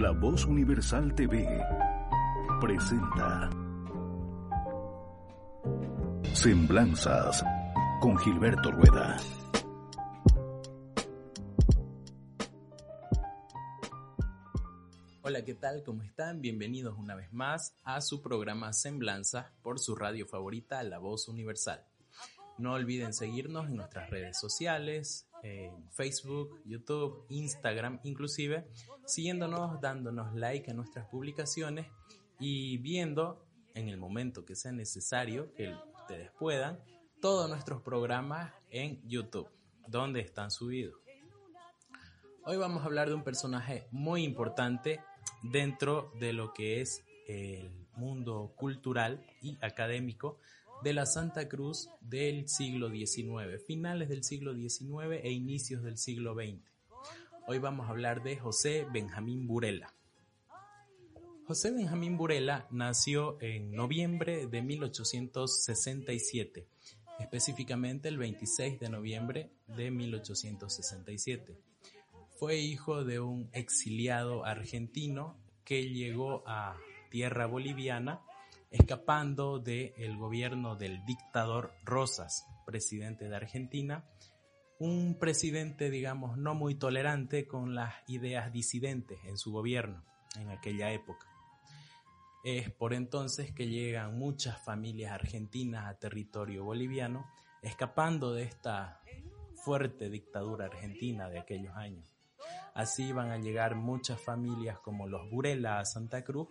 La Voz Universal TV presenta Semblanzas con Gilberto Rueda. Hola, ¿qué tal? ¿Cómo están? Bienvenidos una vez más a su programa Semblanzas por su radio favorita, La Voz Universal. No olviden seguirnos en nuestras redes sociales, en Facebook, YouTube, Instagram, inclusive siguiéndonos, dándonos like a nuestras publicaciones y viendo en el momento que sea necesario que ustedes puedan todos nuestros programas en YouTube, donde están subidos. Hoy vamos a hablar de un personaje muy importante dentro de lo que es el mundo cultural y académico de la Santa Cruz del siglo XIX, finales del siglo XIX e inicios del siglo XX. Hoy vamos a hablar de José Benjamín Burela. José Benjamín Burela nació en noviembre de 1867, específicamente el 26 de noviembre de 1867. Fue hijo de un exiliado argentino que llegó a tierra boliviana escapando del gobierno del dictador Rosas, presidente de Argentina, un presidente, digamos, no muy tolerante con las ideas disidentes en su gobierno en aquella época. Es por entonces que llegan muchas familias argentinas a territorio boliviano, escapando de esta fuerte dictadura argentina de aquellos años. Así van a llegar muchas familias como los Burela a Santa Cruz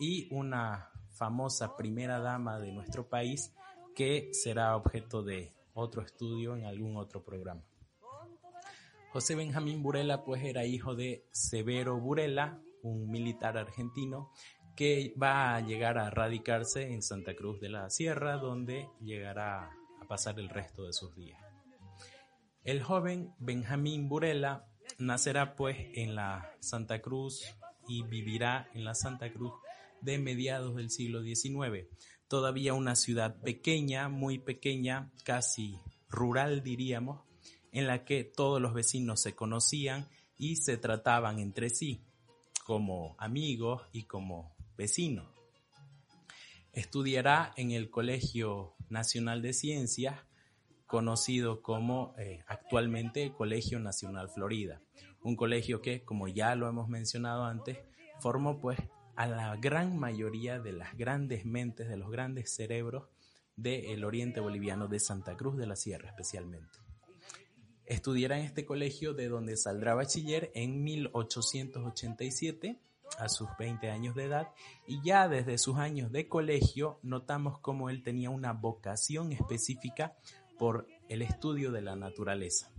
y una famosa primera dama de nuestro país que será objeto de otro estudio en algún otro programa. José Benjamín Burela pues era hijo de Severo Burela, un militar argentino que va a llegar a radicarse en Santa Cruz de la Sierra, donde llegará a pasar el resto de sus días. El joven Benjamín Burela nacerá pues en la Santa Cruz y vivirá en la Santa Cruz de mediados del siglo XIX. Todavía una ciudad pequeña, muy pequeña, casi rural diríamos, en la que todos los vecinos se conocían y se trataban entre sí como amigos y como vecinos. Estudiará en el Colegio Nacional de Ciencias, conocido como eh, actualmente Colegio Nacional Florida, un colegio que, como ya lo hemos mencionado antes, formó pues a la gran mayoría de las grandes mentes, de los grandes cerebros del oriente boliviano, de Santa Cruz de la Sierra especialmente. Estudiará en este colegio de donde saldrá bachiller en 1887 a sus 20 años de edad y ya desde sus años de colegio notamos cómo él tenía una vocación específica por el estudio de la naturaleza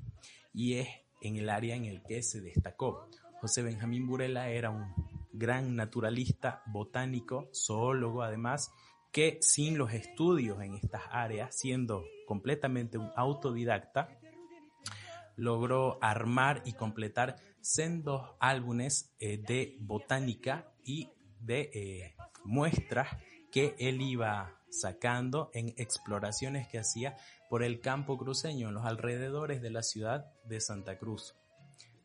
y es en el área en el que se destacó. José Benjamín Burela era un gran naturalista, botánico, zoólogo además, que sin los estudios en estas áreas, siendo completamente un autodidacta, logró armar y completar sendos álbumes eh, de botánica y de eh, muestras que él iba sacando en exploraciones que hacía por el campo cruceño, en los alrededores de la ciudad de Santa Cruz,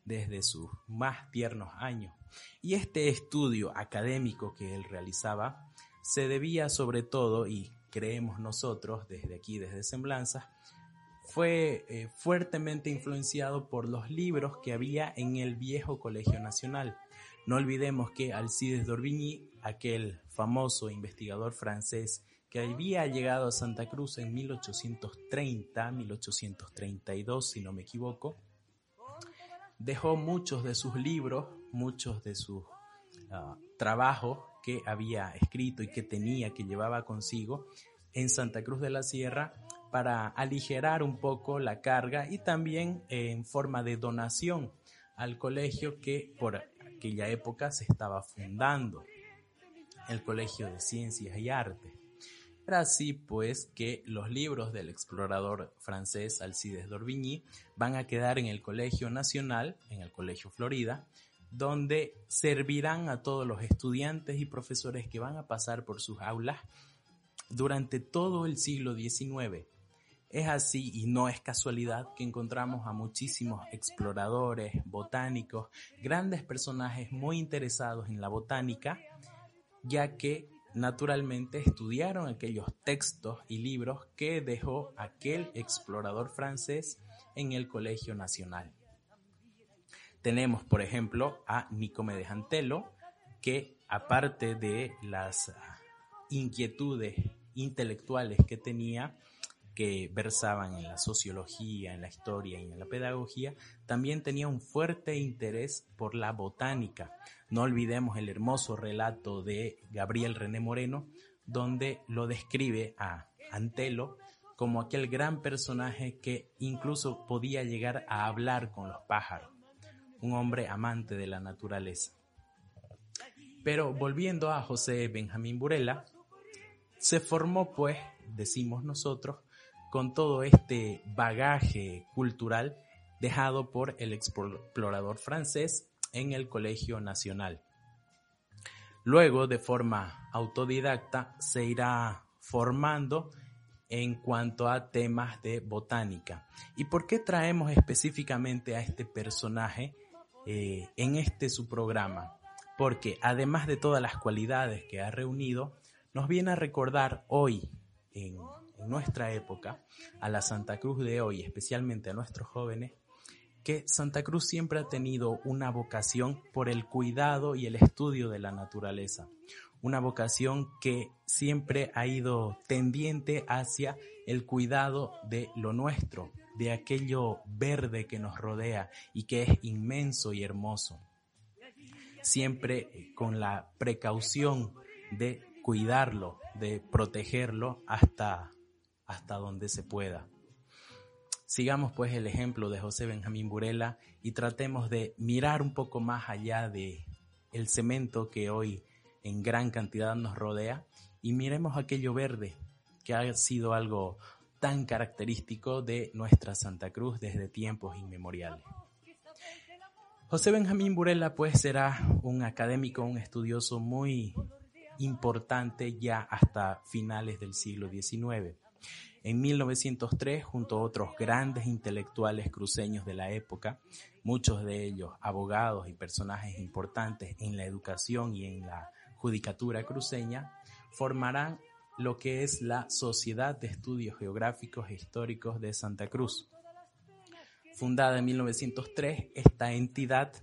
desde sus más tiernos años. Y este estudio académico que él realizaba se debía sobre todo, y creemos nosotros desde aquí, desde Semblanzas, fue eh, fuertemente influenciado por los libros que había en el viejo Colegio Nacional. No olvidemos que Alcides d'Orbigny, aquel famoso investigador francés que había llegado a Santa Cruz en 1830, 1832 si no me equivoco, dejó muchos de sus libros, muchos de sus ah, trabajos que había escrito y que tenía, que llevaba consigo en Santa Cruz de la Sierra para aligerar un poco la carga y también en forma de donación al colegio que por aquella época se estaba fundando, el Colegio de Ciencias y Artes. Era así pues que los libros del explorador francés Alcides d'Orbigny van a quedar en el Colegio Nacional, en el Colegio Florida, donde servirán a todos los estudiantes y profesores que van a pasar por sus aulas durante todo el siglo XIX. Es así y no es casualidad que encontramos a muchísimos exploradores, botánicos, grandes personajes muy interesados en la botánica, ya que naturalmente estudiaron aquellos textos y libros que dejó aquel explorador francés en el Colegio Nacional. Tenemos, por ejemplo, a Nicomedes Antelo, que aparte de las inquietudes intelectuales que tenía, que versaban en la sociología, en la historia y en la pedagogía, también tenía un fuerte interés por la botánica. No olvidemos el hermoso relato de Gabriel René Moreno, donde lo describe a Antelo como aquel gran personaje que incluso podía llegar a hablar con los pájaros, un hombre amante de la naturaleza. Pero volviendo a José Benjamín Burela, se formó pues, decimos nosotros, con todo este bagaje cultural dejado por el explorador francés en el Colegio Nacional. Luego, de forma autodidacta, se irá formando en cuanto a temas de botánica. ¿Y por qué traemos específicamente a este personaje eh, en este su programa? Porque además de todas las cualidades que ha reunido, nos viene a recordar hoy, en nuestra época, a la Santa Cruz de hoy, especialmente a nuestros jóvenes, que Santa Cruz siempre ha tenido una vocación por el cuidado y el estudio de la naturaleza, una vocación que siempre ha ido tendiente hacia el cuidado de lo nuestro, de aquello verde que nos rodea y que es inmenso y hermoso. Siempre con la precaución de cuidarlo, de protegerlo hasta hasta donde se pueda. Sigamos pues el ejemplo de José Benjamín Burela y tratemos de mirar un poco más allá de el cemento que hoy en gran cantidad nos rodea y miremos aquello verde que ha sido algo tan característico de nuestra Santa Cruz desde tiempos inmemoriales. José Benjamín Burela pues será un académico, un estudioso muy importante ya hasta finales del siglo XIX. En 1903, junto a otros grandes intelectuales cruceños de la época, muchos de ellos abogados y personajes importantes en la educación y en la judicatura cruceña, formarán lo que es la Sociedad de Estudios Geográficos e Históricos de Santa Cruz. Fundada en 1903, esta entidad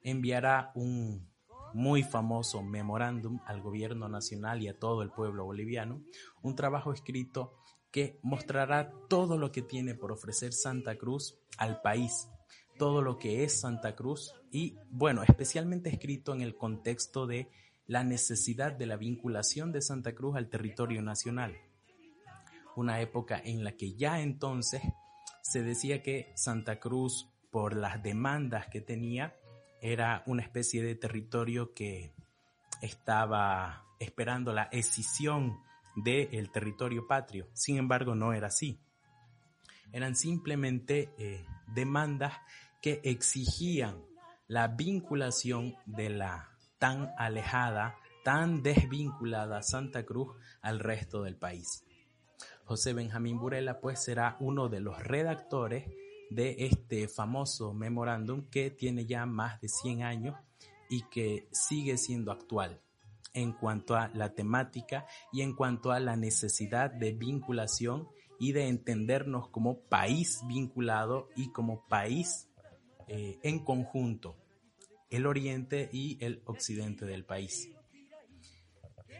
enviará un muy famoso memorándum al gobierno nacional y a todo el pueblo boliviano, un trabajo escrito que mostrará todo lo que tiene por ofrecer Santa Cruz al país, todo lo que es Santa Cruz y, bueno, especialmente escrito en el contexto de la necesidad de la vinculación de Santa Cruz al territorio nacional. Una época en la que ya entonces se decía que Santa Cruz, por las demandas que tenía, era una especie de territorio que estaba esperando la escisión del territorio patrio. Sin embargo, no era así. Eran simplemente eh, demandas que exigían la vinculación de la tan alejada, tan desvinculada Santa Cruz al resto del país. José Benjamín Burela pues será uno de los redactores de este famoso memorándum que tiene ya más de 100 años y que sigue siendo actual en cuanto a la temática y en cuanto a la necesidad de vinculación y de entendernos como país vinculado y como país eh, en conjunto, el oriente y el occidente del país.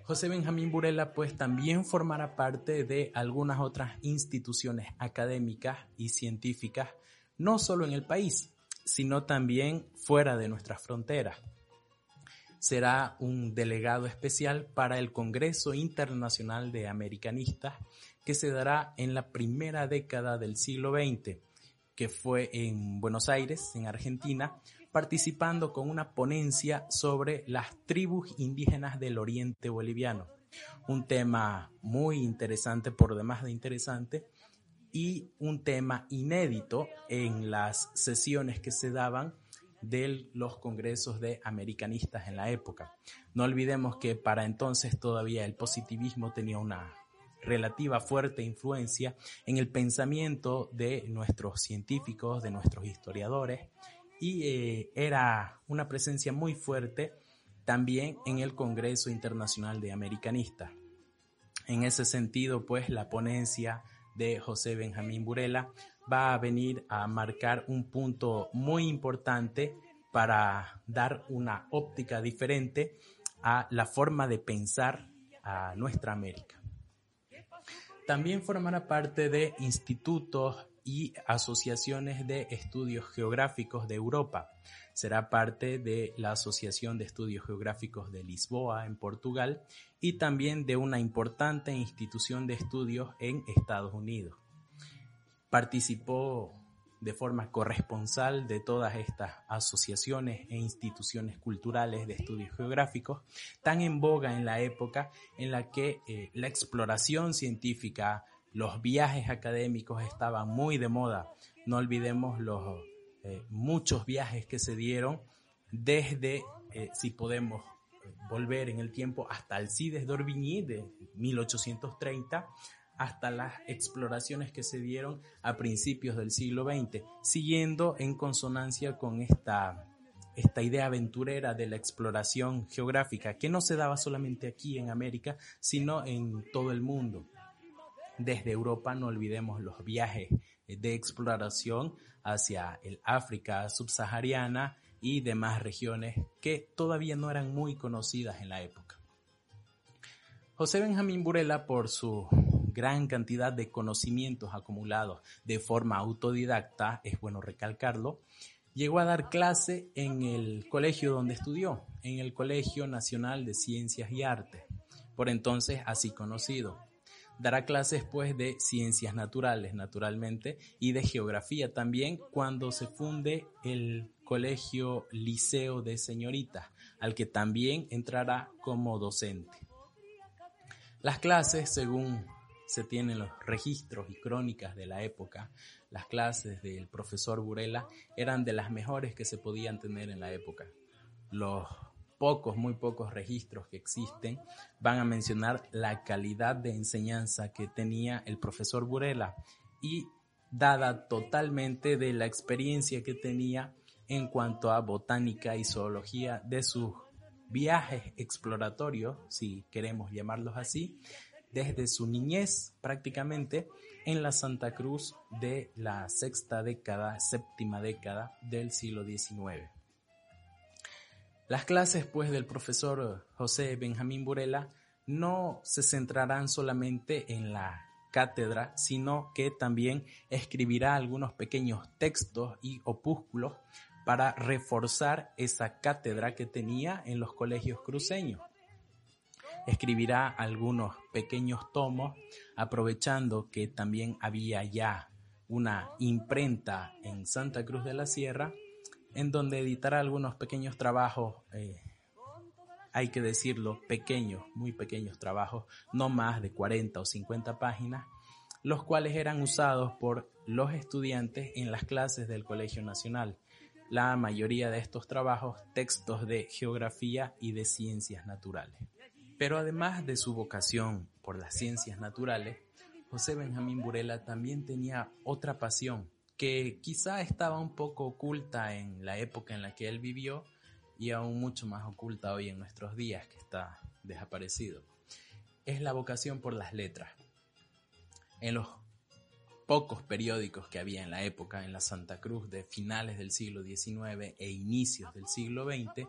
José Benjamín Burela pues también formará parte de algunas otras instituciones académicas y científicas, no solo en el país, sino también fuera de nuestras fronteras será un delegado especial para el Congreso Internacional de Americanistas que se dará en la primera década del siglo XX, que fue en Buenos Aires, en Argentina, participando con una ponencia sobre las tribus indígenas del oriente boliviano. Un tema muy interesante, por demás de interesante, y un tema inédito en las sesiones que se daban de los congresos de americanistas en la época. No olvidemos que para entonces todavía el positivismo tenía una relativa fuerte influencia en el pensamiento de nuestros científicos, de nuestros historiadores, y eh, era una presencia muy fuerte también en el Congreso Internacional de Americanistas. En ese sentido, pues la ponencia de José Benjamín Burela va a venir a marcar un punto muy importante para dar una óptica diferente a la forma de pensar a nuestra América. También formará parte de institutos y asociaciones de estudios geográficos de Europa. Será parte de la Asociación de Estudios Geográficos de Lisboa, en Portugal, y también de una importante institución de estudios en Estados Unidos. Participó de forma corresponsal de todas estas asociaciones e instituciones culturales de estudios geográficos, tan en boga en la época en la que eh, la exploración científica, los viajes académicos estaban muy de moda. No olvidemos los eh, muchos viajes que se dieron desde, eh, si podemos volver en el tiempo, hasta Alcides d'Orbigny de 1830 hasta las exploraciones que se dieron a principios del siglo XX, siguiendo en consonancia con esta, esta idea aventurera de la exploración geográfica, que no se daba solamente aquí en América, sino en todo el mundo. Desde Europa no olvidemos los viajes de exploración hacia el África subsahariana y demás regiones que todavía no eran muy conocidas en la época. José Benjamín Burela, por su gran cantidad de conocimientos acumulados de forma autodidacta, es bueno recalcarlo, llegó a dar clase en el colegio donde estudió, en el Colegio Nacional de Ciencias y Artes, por entonces así conocido. Dará clases pues de ciencias naturales, naturalmente, y de geografía también cuando se funde el Colegio Liceo de Señoritas, al que también entrará como docente. Las clases, según se tienen los registros y crónicas de la época, las clases del profesor Burela eran de las mejores que se podían tener en la época. Los pocos, muy pocos registros que existen van a mencionar la calidad de enseñanza que tenía el profesor Burela y dada totalmente de la experiencia que tenía en cuanto a botánica y zoología de sus viajes exploratorios, si queremos llamarlos así, desde su niñez prácticamente en la Santa Cruz de la sexta década, séptima década del siglo XIX. Las clases pues del profesor José Benjamín Burela no se centrarán solamente en la cátedra, sino que también escribirá algunos pequeños textos y opúsculos para reforzar esa cátedra que tenía en los colegios cruceños escribirá algunos pequeños tomos, aprovechando que también había ya una imprenta en Santa Cruz de la Sierra, en donde editará algunos pequeños trabajos, eh, hay que decirlo, pequeños, muy pequeños trabajos, no más de 40 o 50 páginas, los cuales eran usados por los estudiantes en las clases del Colegio Nacional. La mayoría de estos trabajos, textos de geografía y de ciencias naturales. Pero además de su vocación por las ciencias naturales, José Benjamín Burela también tenía otra pasión que quizá estaba un poco oculta en la época en la que él vivió y aún mucho más oculta hoy en nuestros días que está desaparecido. Es la vocación por las letras. En los pocos periódicos que había en la época en la Santa Cruz de finales del siglo XIX e inicios del siglo XX,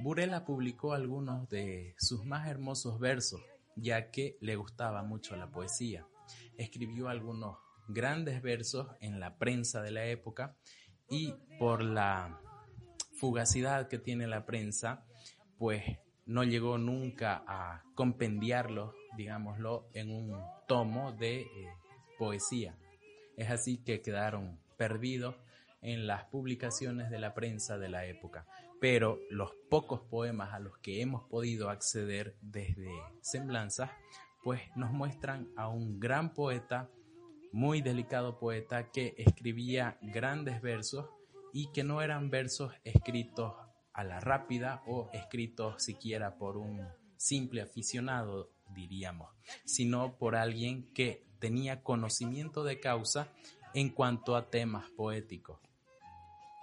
Burela publicó algunos de sus más hermosos versos, ya que le gustaba mucho la poesía. Escribió algunos grandes versos en la prensa de la época y por la fugacidad que tiene la prensa, pues no llegó nunca a compendiarlos, digámoslo, en un tomo de eh, poesía. Es así que quedaron perdidos en las publicaciones de la prensa de la época pero los pocos poemas a los que hemos podido acceder desde Semblanzas, pues nos muestran a un gran poeta, muy delicado poeta, que escribía grandes versos y que no eran versos escritos a la rápida o escritos siquiera por un simple aficionado diríamos, sino por alguien que tenía conocimiento de causa en cuanto a temas poéticos.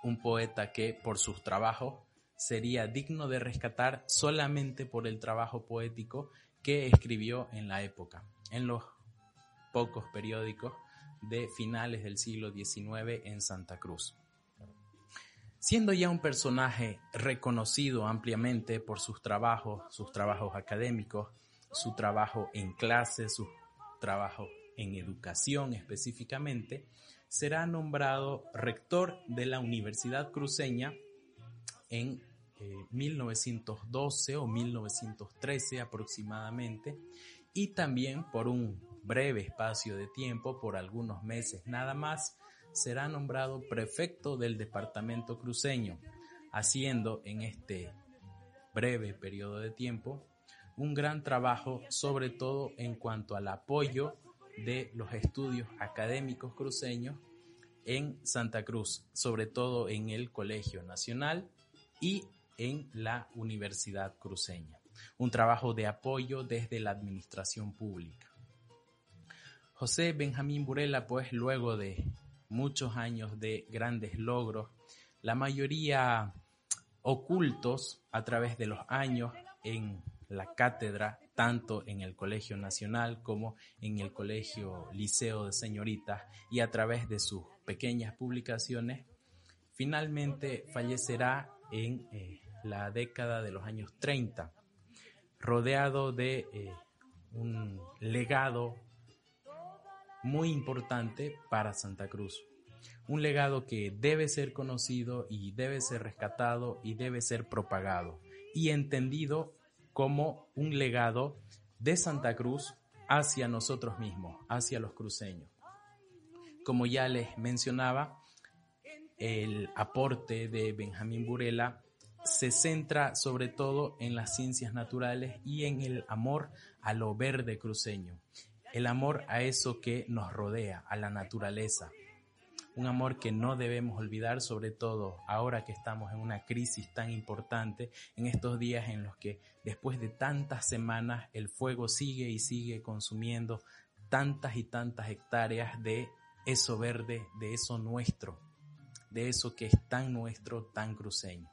Un poeta que por sus trabajos sería digno de rescatar solamente por el trabajo poético que escribió en la época, en los pocos periódicos de finales del siglo XIX en Santa Cruz. Siendo ya un personaje reconocido ampliamente por sus trabajos, sus trabajos académicos, su trabajo en clase, su trabajo en educación específicamente, será nombrado rector de la Universidad Cruceña en 1912 eh, o 1913 aproximadamente y también por un breve espacio de tiempo, por algunos meses nada más, será nombrado prefecto del departamento cruceño, haciendo en este breve periodo de tiempo un gran trabajo, sobre todo en cuanto al apoyo de los estudios académicos cruceños en Santa Cruz, sobre todo en el Colegio Nacional y en la Universidad Cruceña. Un trabajo de apoyo desde la administración pública. José Benjamín Burela, pues luego de muchos años de grandes logros, la mayoría ocultos a través de los años en la cátedra, tanto en el Colegio Nacional como en el Colegio Liceo de Señoritas y a través de sus pequeñas publicaciones, finalmente fallecerá en eh, la década de los años 30, rodeado de eh, un legado muy importante para Santa Cruz. Un legado que debe ser conocido y debe ser rescatado y debe ser propagado y entendido como un legado de Santa Cruz hacia nosotros mismos, hacia los cruceños. Como ya les mencionaba, el aporte de Benjamín Burela se centra sobre todo en las ciencias naturales y en el amor a lo verde cruceño, el amor a eso que nos rodea, a la naturaleza. Un amor que no debemos olvidar, sobre todo ahora que estamos en una crisis tan importante, en estos días en los que después de tantas semanas el fuego sigue y sigue consumiendo tantas y tantas hectáreas de eso verde, de eso nuestro, de eso que es tan nuestro, tan cruceño.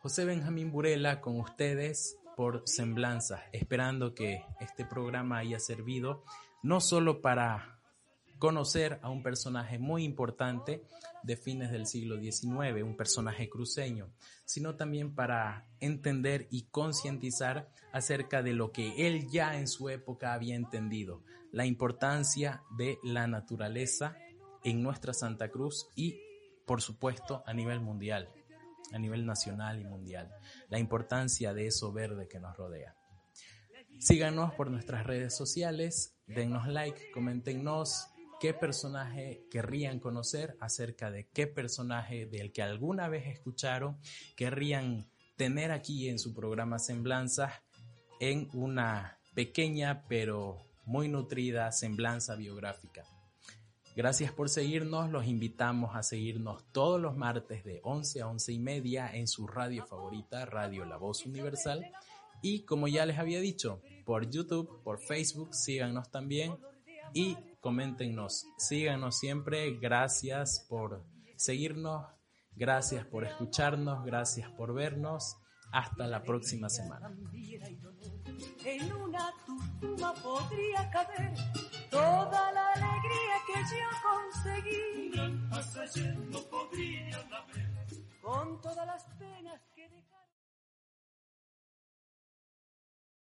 José Benjamín Burela con ustedes por Semblanza, esperando que este programa haya servido no solo para conocer a un personaje muy importante de fines del siglo XIX, un personaje cruceño, sino también para entender y concientizar acerca de lo que él ya en su época había entendido, la importancia de la naturaleza en nuestra Santa Cruz y, por supuesto, a nivel mundial a nivel nacional y mundial, la importancia de eso verde que nos rodea. Síganos por nuestras redes sociales, dennos like, coméntenos qué personaje querrían conocer acerca de qué personaje del que alguna vez escucharon querrían tener aquí en su programa Semblanzas en una pequeña pero muy nutrida semblanza biográfica. Gracias por seguirnos, los invitamos a seguirnos todos los martes de 11 a 11 y media en su radio favorita, Radio La Voz Universal. Y como ya les había dicho, por YouTube, por Facebook, síganos también y coméntenos, síganos siempre, gracias por seguirnos, gracias por escucharnos, gracias por vernos, hasta la próxima semana. En una podría caber toda la alegría que yo conseguí. Un gran podría haber. Con todas las penas.